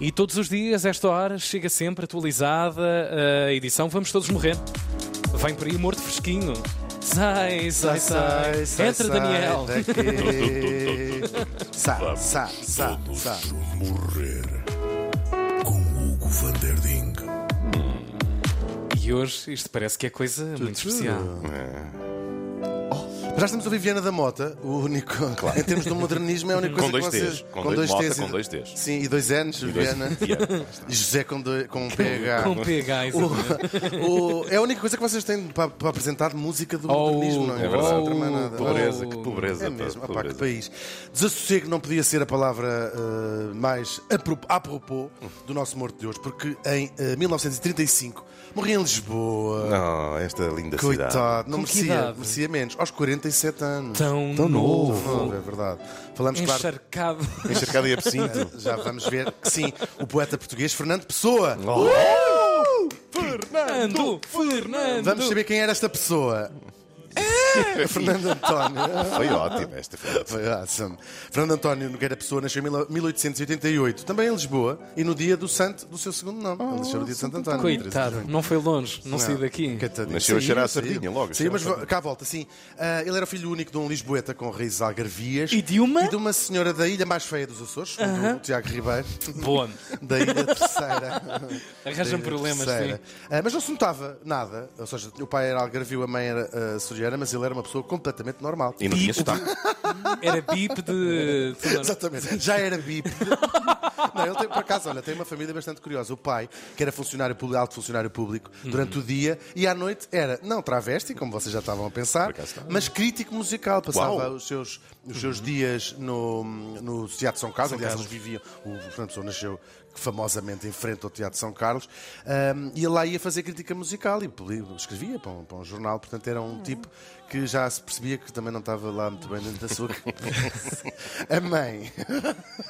E todos os dias, esta hora, chega sempre atualizada a edição Vamos Todos Morrer. Vem por aí morto fresquinho. Sai, sai, sai. Entra, Daniel. Sai, sai, sai, sai. Morrer com Hugo Van Der Ding. E hoje isto parece que é coisa muito especial. Já estamos a ouvir Viana da Mota, o único. Em termos de modernismo, é a única coisa Com dois que vocês. T's. Com dois- Mota com dois T's. Sim, e dois N's, dois- Viana. Viana. E José com, dois, com um PH. Com PH, exatamente. O- o- é a única coisa que vocês têm para, para apresentar de música do Oh, modernismo, não é? é verdade. mais nada. Pobreza, Oh. que pobreza. É mesmo, opá, que país. Desassossego não podia ser a palavra eh, mais apro- apropos do nosso morto de hoje, porque em eh, 1935 morri em Lisboa. Não, esta linda cidade. Coitado, não merecia, merecia menos. Aos 47 anos. Tão Tão novo. novo, é verdade. Falamos, claro, Encharcado. Encharcado e absinto. já vamos ver que sim, o poeta português Fernando Pessoa. Fernando! Fernando! Vamos saber quem era esta pessoa. Fernando António. Foi ótimo esta foi. Foi awesome. Fernando António Nogueira Pessoa nasceu em 1888, também em Lisboa, e no dia do santo do seu segundo nome. Ele nasceu no dia de Santo António. 13 de Coitado, não foi longe, não, saiu daqui. Coitadinho. Nasceu a cheirar a sardinha logo, a mas cá à volta, sim. Ah, ele era filho único de um Lisboeta com raízes algarvias. E de uma? E de uma senhora da ilha mais feia dos Açores, segundo o Tiago Ribeiro. Boa. Da ilha terceira. Arranjam problemas, terceira. sim. Ah, mas não se notava nada. Ou seja, o pai era algarvio, a mãe era açoriana, mas ele era uma pessoa completamente normal. E não tinha sotaque. Era bip de. Exatamente. Já era bip. Não, ele tem, por acaso, olha, tem uma família bastante curiosa. O pai, que era funcionário público, alto funcionário público, durante o dia e à noite era, não travesti, como vocês já estavam a pensar, está. mas crítico musical. Passava Uau. os seus, os seus dias no, no Teatro São Carlos. Aliás, eles viviam. O Fernando Pessoa nasceu famosamente em frente ao Teatro São Carlos. ahm, e ele lá ia fazer crítica musical e escrevia para um, para um jornal. Portanto, era um tipo que já se percebia que também não estava lá muito bem dentro da sua cabeça. A mãe.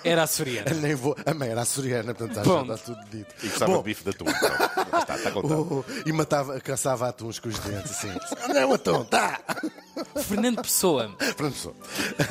Era açoriana. Nem vou. A mãe era açoriana, portanto já está tudo dito. E gostava Bom, de bife de atum. Pronto, Está, está contado. o- e matava, caçava atuns com os dentes, assim. Onde é o atum? Tá! Fernando Pessoa. Pronto, sou.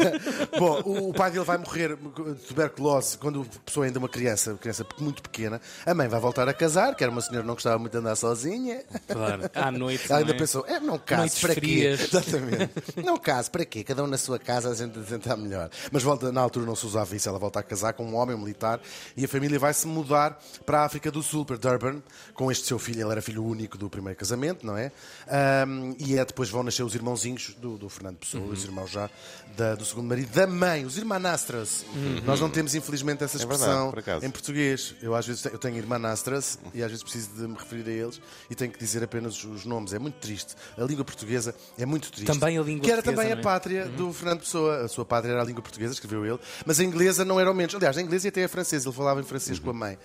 Bom, o, o pai dele vai morrer de tuberculose quando a pessoa ainda é uma criança, uma criança muito pequena. A mãe vai voltar a casar, que era uma senhora que não gostava muito de andar sozinha. Claro. À noite. Ela ainda é? pensou, é, não case, Noites para frias. quê? Exatamente. Não case, para quê? Cada um na sua casa, a gente tentar melhor. Mas volta, na altura não se usava isso, ela volta a casar com um homem militar e a família vai se mudar para a África do Sul, para Durban, com este seu filho, ele era filho único do primeiro casamento, não é? Ahm, e é depois vão nascer os irmãozinhos do, do Fernando Pessoa, Uhum. os irmãos já da- do segundo marido, da mãe, os irmanastras. Nós não temos, infelizmente, essa Uhum. É verdade, expressão por em português. Eu às vezes tenho, eu tenho irmanastras e às vezes preciso de me referir a eles e tenho que dizer apenas os nomes. É muito triste. A língua portuguesa é muito triste. Também a língua Que era também a é? pátria do Fernando Pessoa. A sua pátria era a língua portuguesa, escreveu ele, mas a inglesa não era o menos. Aliás, a inglesa e até a francesa. Ele falava em francês com a mãe.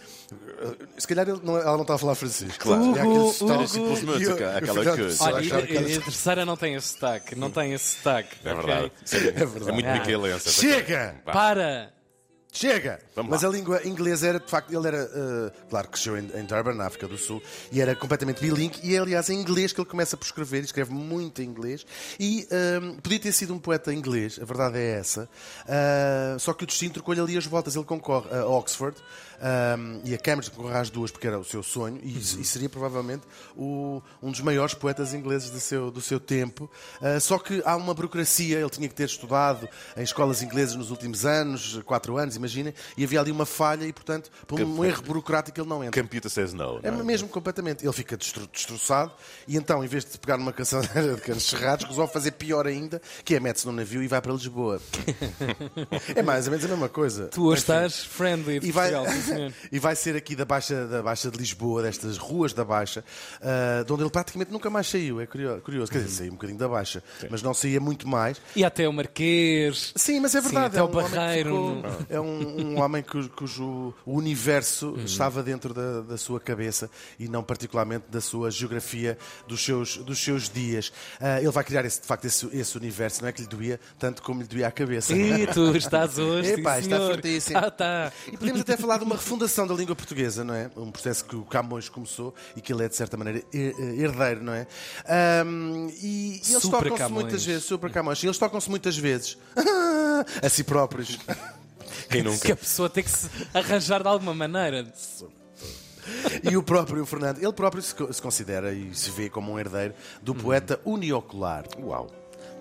Se calhar ele não- ela não estava a falar francês. Claro. E Hugo. Hugo. Simplesmente E o- aquela- o aquela Fernando que- Pessoa Olha, achava e, que era- e a terceira não tem esse sotaque. Não tem esse sotaque. É verdade. É verdade. É muito Ah. Chega! Vá. Para! Chega! Vamos Mas lá. a língua inglesa era, de facto, ele era, eh, claro, cresceu em, em Durban, na África do Sul, e era completamente bilingue, e é, aliás, em inglês que ele começa por escrever, e escreve muito em inglês, e ehm, podia ter sido um poeta inglês, a verdade é essa, Ah, só que o destino trocou-lhe ali as voltas, ele concorre a Oxford, ahm, e a Cambridge concorre às duas, porque era o seu sonho, e, e seria provavelmente o- um dos maiores poetas ingleses do seu, do seu tempo, Ah, só que há uma burocracia, ele tinha que ter estudado em escolas inglesas nos últimos anos, quatro anos, imaginem, e havia ali uma falha e, portanto, por um erro burocrático ele não entra. Computer says no. É não é? mesmo completamente. Ele fica destro- destroçado e então, em vez de pegar numa canção de canos cerrados, resolve fazer pior ainda, que é mete-se num navio e vai para Lisboa. é mais ou menos a mesma coisa. Tu hoje estás friendly de E vai, Portugal, senhor. e vai ser aqui da Baixa, da Baixa de Lisboa, destas ruas da Baixa, ah, de onde ele praticamente nunca mais saiu. É curio- curioso. Quer dizer, saiu um bocadinho da Baixa, mas não saía muito mais. E até o Marquês. Sim, mas é Sim, verdade. até é o um que Barreiro, ficou- É um, um homem cujo, cujo o universo estava dentro da, da sua cabeça e não particularmente da sua geografia dos seus, dos seus dias. Ah, ele vai criar esse, de facto esse, esse universo, não é que lhe doía tanto como lhe doía a cabeça. E tu estás hoje. Epá, sim, está fortíssimo. Ah, tá. E podemos até falar de uma refundação da língua portuguesa, não é? Um processo que o Camões começou e que ele é, de certa maneira, her- herdeiro, não é? Ahm, e, e eles tocam-se muitas vezes, super Camões, e eles tocam-se muitas vezes a si próprios. Quem nunca? Que a pessoa tem que se arranjar de alguma maneira. E o próprio Fernando, ele próprio se, co- se considera e se vê como um herdeiro do poeta uniocular. Uau.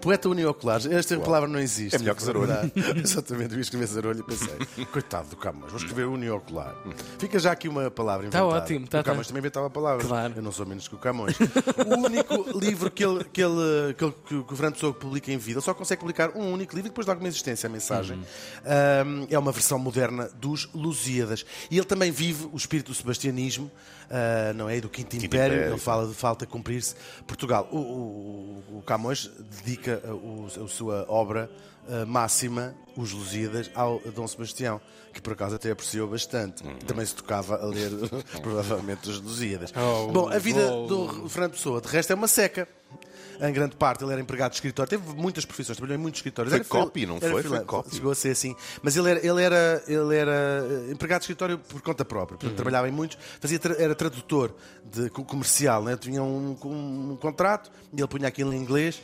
Poeta uniocular, esta palavra não existe. É melhor que zarolho. Verdade. Exatamente, eu ia escrever zarolho e pensei, coitado do Camões, vou escrever uniocular. Fica já aqui uma palavra Tá inventada. ótimo, tá, o Camões tá. também inventava palavras. Claro. Eu não sou menos que o Camões. o único livro que, ele, que, ele, que, ele- que o Fernando Pessoa publica em vida, ele só consegue publicar um único livro e depois de alguma existência a mensagem. Uhum. Ahm, é uma versão moderna dos Lusíadas. E ele também vive o espírito do sebastianismo, ah, não é? E do Quinto, Império. Império. Ele fala de falta cumprir-se Portugal. O, o- o Camões dedica uh, o- a sua obra uh, máxima, Os Lusíadas, ao Dom Sebastião, que por acaso até apreciou bastante. Também se tocava a ler, provavelmente, os Lusíadas. Oh, Bom, a vida oh. do Fernando Pessoa, de resto, é uma seca. Em grande parte, ele era empregado de escritório, teve muitas profissões, trabalhou em muitos escritórios. Foi Era copy, não foi? Foi copy. Chegou a ser assim. Mas ele era, ele era, ele era eh, empregado de escritório por conta própria. Uhum. Portanto, trabalhava em muitos. Fazia, era tradutor de co- comercial. Né? Tinha um, um- um contrato e ele punha aquilo em inglês.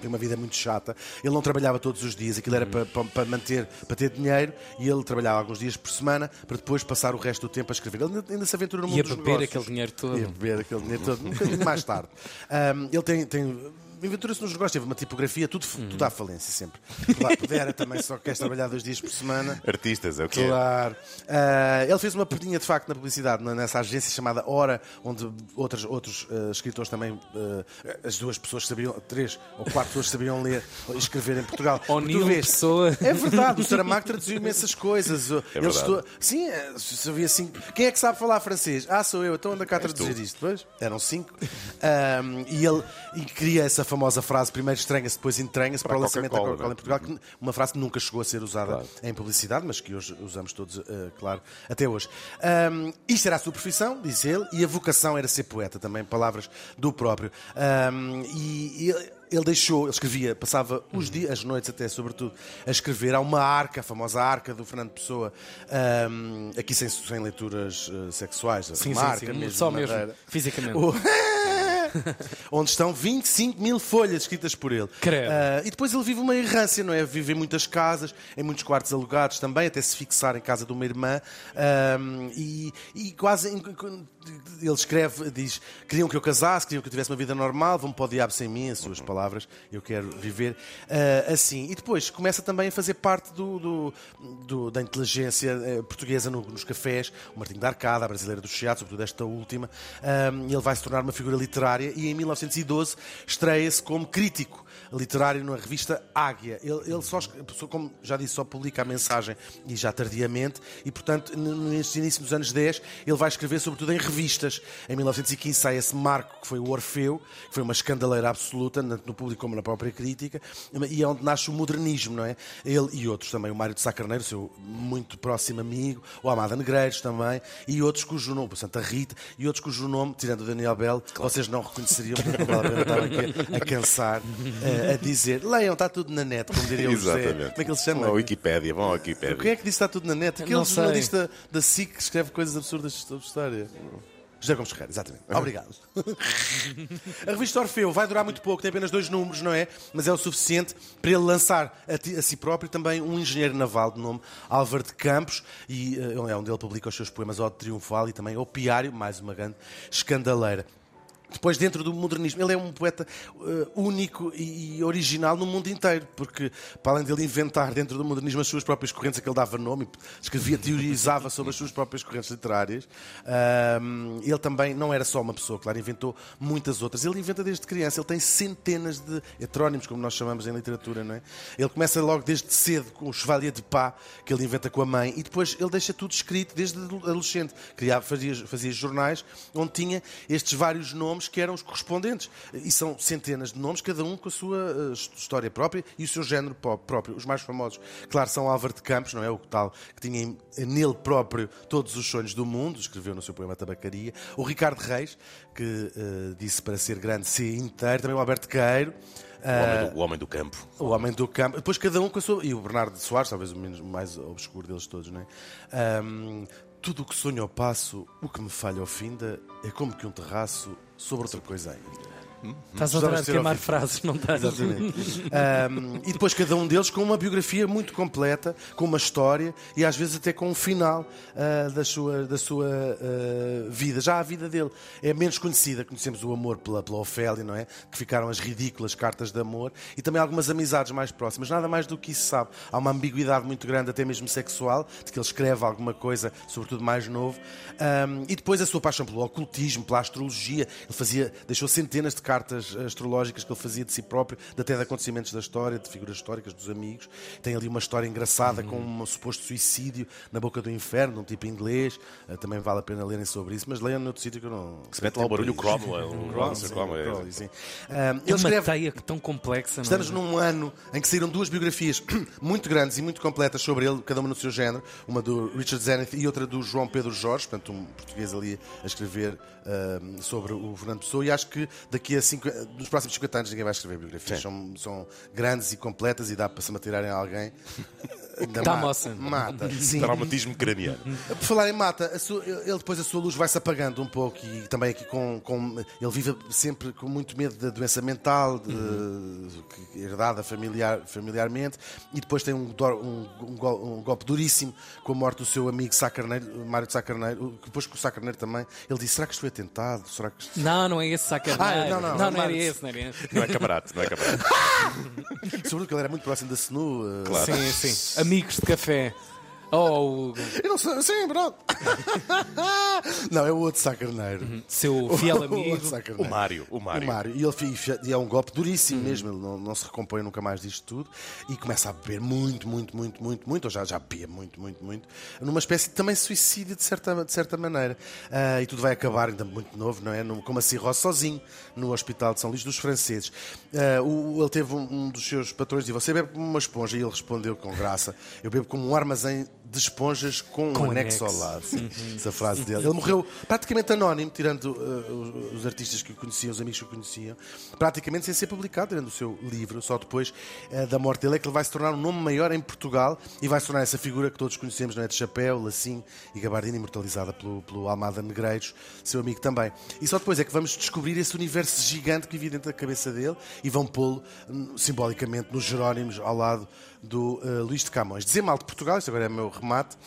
Tem uma vida muito chata. Ele não trabalhava todos os dias, aquilo era para, para, para manter, para ter dinheiro, e ele trabalhava alguns dias por semana para depois passar o resto do tempo a escrever. Ele ainda, se aventura no mundo Ia dos beber negócios. aquele dinheiro todo. Ia beber aquele dinheiro todo, um bocadinho mais tarde. Ahm, ele tem. tem Aventura-se nos negócios, teve uma tipografia, tudo, tudo à falência sempre. Lá pudera também, só queres trabalhar dois dias por semana. Artistas, é o que é. Claro. Ah, ele fez uma perninha de facto na publicidade, nessa agência chamada Hora, onde outros, outros ah, escritores também, ah, as duas pessoas sabiam, três ou quatro pessoas sabiam ler e escrever em Portugal. Ou nenhuma pessoa. É verdade, o Saramago traduziu imensas coisas. Ele verdade. estou- Sim, é, se havia cinco. Quem é que sabe falar francês? Ah, sou eu, então anda cá a traduzir tu. isto. Pois, eram cinco. E ele e cria essa famosa frase: primeiro estranha-se, depois entranha-se para, Para o lançamento da Coca-Cola, em Portugal. que- Uma frase que nunca chegou a ser usada Claro. em publicidade, mas que hoje usamos todos, eh, claro, até hoje. Ahm, isto era a sua profissão, diz ele, e a vocação era ser poeta, também palavras do próprio. Ahm, e ele, ele deixou, ele escrevia, passava os dias, as noites até, sobretudo, a escrever. Há uma arca, a famosa arca do Fernando Pessoa, ahm, aqui sem, sem leituras eh, sexuais, Sim, uma sim, arca sim. mesmo, Só mesmo, fisicamente. O- onde estão 25 mil folhas escritas por ele. Credo. Ah, e depois ele vive uma errância, não é? Vive em muitas casas, em muitos quartos alugados também, até se fixar em casa de uma irmã. Ahm, e, e quase. Ele escreve, diz: queriam que eu casasse, queriam que eu tivesse uma vida normal, vão para o diabo sem mim, as suas palavras, eu quero viver ah, assim. E depois começa também a fazer parte do, do- do- da inteligência eh, portuguesa no- nos cafés, o Martinho da Arcada, a brasileira do Chiado, sobretudo esta última. Ahm, ele vai se tornar uma figura literária e em 1912 estreia-se como crítico literário na revista Águia. Ele, ele só, como já disse, só publica a mensagem e já tardiamente, e portanto, neste início dos anos 10, ele vai escrever sobretudo em revistas. Em 1915 sai esse marco que foi o Orfeu, que foi uma escandaleira absoluta, tanto no público como na própria crítica, e é onde nasce o modernismo, não é? Ele e outros também, o Mário de Sá Carneiro, seu muito próximo amigo, o Amada Negreiros também, e outros cujo nome, o Santa Rita, e outros cujo nome, tirando o Daniel Bell, vocês não reconheceriam, porque não vale a pena estar aqui a cansar, a dizer, leiam, está tudo na net, como diria o José. Exatamente. Como é que ele se chama? Vão à Wikipédia, vão à Wikipédia. Quem é que disse que está tudo na net? Aquele Não sei. jornalista da SIC que escreve coisas absurdas sobre história. José Gomes Ferreira, exatamente. Obrigado. a revista Orfeu vai durar muito pouco, tem apenas dois números, não é? Mas é o suficiente para ele lançar a, ti- a si próprio também um engenheiro naval de nome Álvaro de Campos, e eh, é onde ele publica os seus poemas Ode Triunfal e também Opiário, mais uma grande escandaleira. Depois, dentro do modernismo, ele é um poeta eh, único e, original no mundo inteiro, porque, para além dele inventar dentro do modernismo as suas próprias correntes, a que ele dava nome, escrevia, teorizava sobre as suas próprias correntes literárias, ahm, ele também não era só uma pessoa, claro, inventou muitas outras. Ele inventa desde criança, ele tem centenas de heterónimos, como nós chamamos em literatura, não é? Ele começa logo desde cedo com o Chevalier de Pá, que ele inventa com a mãe, e depois ele deixa tudo escrito desde adolescente. Criava, fazia, fazia jornais onde tinha estes vários nomes que eram os correspondentes. E são centenas de nomes, cada um com a sua eh, história própria e o seu género pró- próprio. Os mais famosos, claro, são Álvaro de Campos, não é? O tal que tinha nele próprio todos os sonhos do mundo, escreveu no seu poema Tabacaria. O Ricardo Reis, que eh, disse para ser grande, ser inteiro. Também o Alberto Queiro. O homem, do, o homem do campo. O Homem do Campo. Depois cada um com a sua. E o Bernardo Soares, talvez o menos, mais obscuro deles todos, não é? Ahm, tudo o que sonho ao passo, o que me falha ao fim da, é como que um terraço sobre outra coisa ainda. Estás a adorar queimar ouvido. frases, não estás? Exatamente. Um, e depois cada um deles com uma biografia muito completa, com uma história e às vezes até com um final uh, da sua, da sua uh, vida. Já a vida dele é menos conhecida. Conhecemos o amor pela, pela Ofélia, não é? Que ficaram as ridículas cartas de amor e também algumas amizades mais próximas. Nada mais do que isso sabe. Há uma ambiguidade muito grande, até mesmo sexual, de que ele escreve alguma coisa, sobretudo mais novo. Um, e depois a sua paixão pelo ocultismo, pela astrologia. Ele fazia, deixou centenas de cartas astrológicas que ele fazia de si próprio, até de acontecimentos da história, de figuras históricas, dos amigos. Tem ali uma história engraçada com um suposto suicídio na boca do inferno, um tipo inglês. Uh, também vale a pena lerem sobre isso, mas leiam noutro sítio que eu não. Se mete lá o barulho Cromwell. o Cromwell, sim, ele uma escreve. teia tão complexa, é? Estamos num ano em que saíram duas biografias muito grandes e muito completas sobre ele, cada uma no seu género, uma do Richard Zenith e outra do João Pedro Jorge, portanto um português ali a escrever ahm, sobre o Fernando Pessoa e acho que daqui a cinco, nos próximos 50 anos ninguém vai escrever biografias. São, são grandes e completas e dá para se matirarem a alguém. Ainda Dá mata, moça. mata. Sim. Traumatismo craniano. Por falar em mata, a sua- ele depois a sua luz vai se apagando um pouco e também aqui com, com- ele vive sempre com muito medo da doença mental de, que- herdada familiar, familiarmente e depois tem um, um- um um golpe duríssimo com a morte do seu amigo Sá Carneiro, Mário de Sá Carneiro, que depois com o Sá Carneiro também ele disse, será que isto foi atentado? Será que isto... Não, não é esse sacaneiro. Ah, não, não, não, não, não era esse, não era esse. Não é camarada, não é camarada. Sobretudo que ele era muito próximo da SNU. eh, Claro. Sim, sim. Amigos de café. Oh, o Eu não sei, sim, pronto. não, é o outro Sá Carneiro. seu fiel O amigo. O Carneiro. Mário, o Mário. O Mário. E, ele, e é um golpe duríssimo mesmo, ele não, não se recompõe nunca mais disto tudo e começa a beber muito, muito, muito, muito, muito, ou já, já bebia muito, muito, muito, numa espécie de também suicídio de certa, de certa maneira. Ah, e tudo vai acabar ainda muito novo, não é? No, com uma cirrose sozinho no Hospital de São Luís dos Franceses. Ah, o- ele teve um, um dos seus patrões e disse: Você bebe como uma esponja? E ele respondeu com graça: Eu bebo como um armazém de esponjas com, Com um anexo ao anexo. lado. Sim, essa frase dele. Ele morreu praticamente anónimo, tirando uh, os, os artistas que o conheciam, os amigos que o conheciam, praticamente sem ser publicado, tirando o seu livro. Só depois uh, da morte dele é que ele vai se tornar um nome maior em Portugal e vai se tornar essa figura que todos conhecemos, não é? De chapéu, lacinho e gabardina, imortalizada pelo, pelo Almada Negreiros, seu amigo também. E só depois é que vamos descobrir esse universo gigante que vivia dentro da cabeça dele e vão pô-lo hum, simbolicamente nos Jerónimos ao lado do uh, Luís de Camões. Dizer mal de Portugal, isto agora é o meu remate, uh,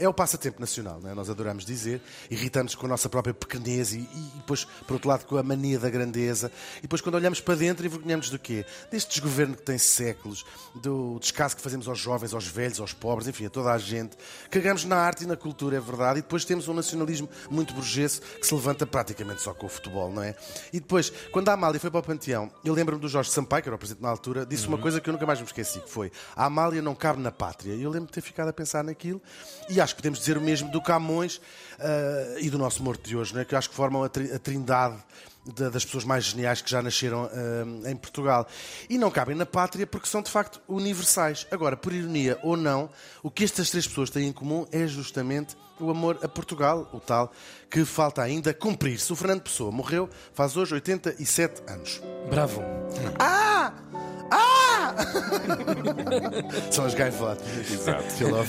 é o passatempo nacional, não é? nós adoramos dizer, irritamos com a nossa própria pequenez e, e depois, por outro lado, com a mania da grandeza. E depois, quando olhamos para dentro, envergonhamos do quê? Deste desgoverno que tem séculos, do descaso que fazemos aos jovens, aos velhos, aos pobres, enfim, a toda a gente. Cagamos na arte e na cultura, é verdade, e depois temos um nacionalismo muito burguês que se levanta praticamente só com o futebol, não é? E depois, quando a Amália foi para o Panteão, eu lembro-me do Jorge Sampaio, que era o presidente na altura, disse uma coisa que eu nunca mais me esqueci, que foi a Amália não cabe na pátria. E eu lembro de ter ficado a pensar naquilo e acho que podemos dizer o mesmo do Camões ah, e do nosso morto de hoje, não é? que eu acho que formam a, tri- a trindade da- das pessoas mais geniais que já nasceram ah, em Portugal. E não cabem na pátria porque são de facto universais. Agora, por ironia ou não, o que estas três pessoas têm em comum é justamente o amor a Portugal, o tal que falta ainda cumprir-se. O Fernando Pessoa morreu faz hoje 87 anos. Bravo. Ah! Ah! São as gaivotas. Exato.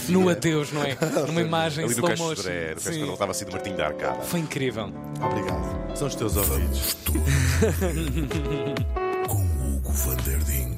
No adeus, não é? Numa imagem Ali no slow motion. Sodré, no Sodré, Sim. ele estava assim do Martim da Arcada. Foi incrível. Obrigado. São os teus ouvidos. Com Hugo Van Der Ding.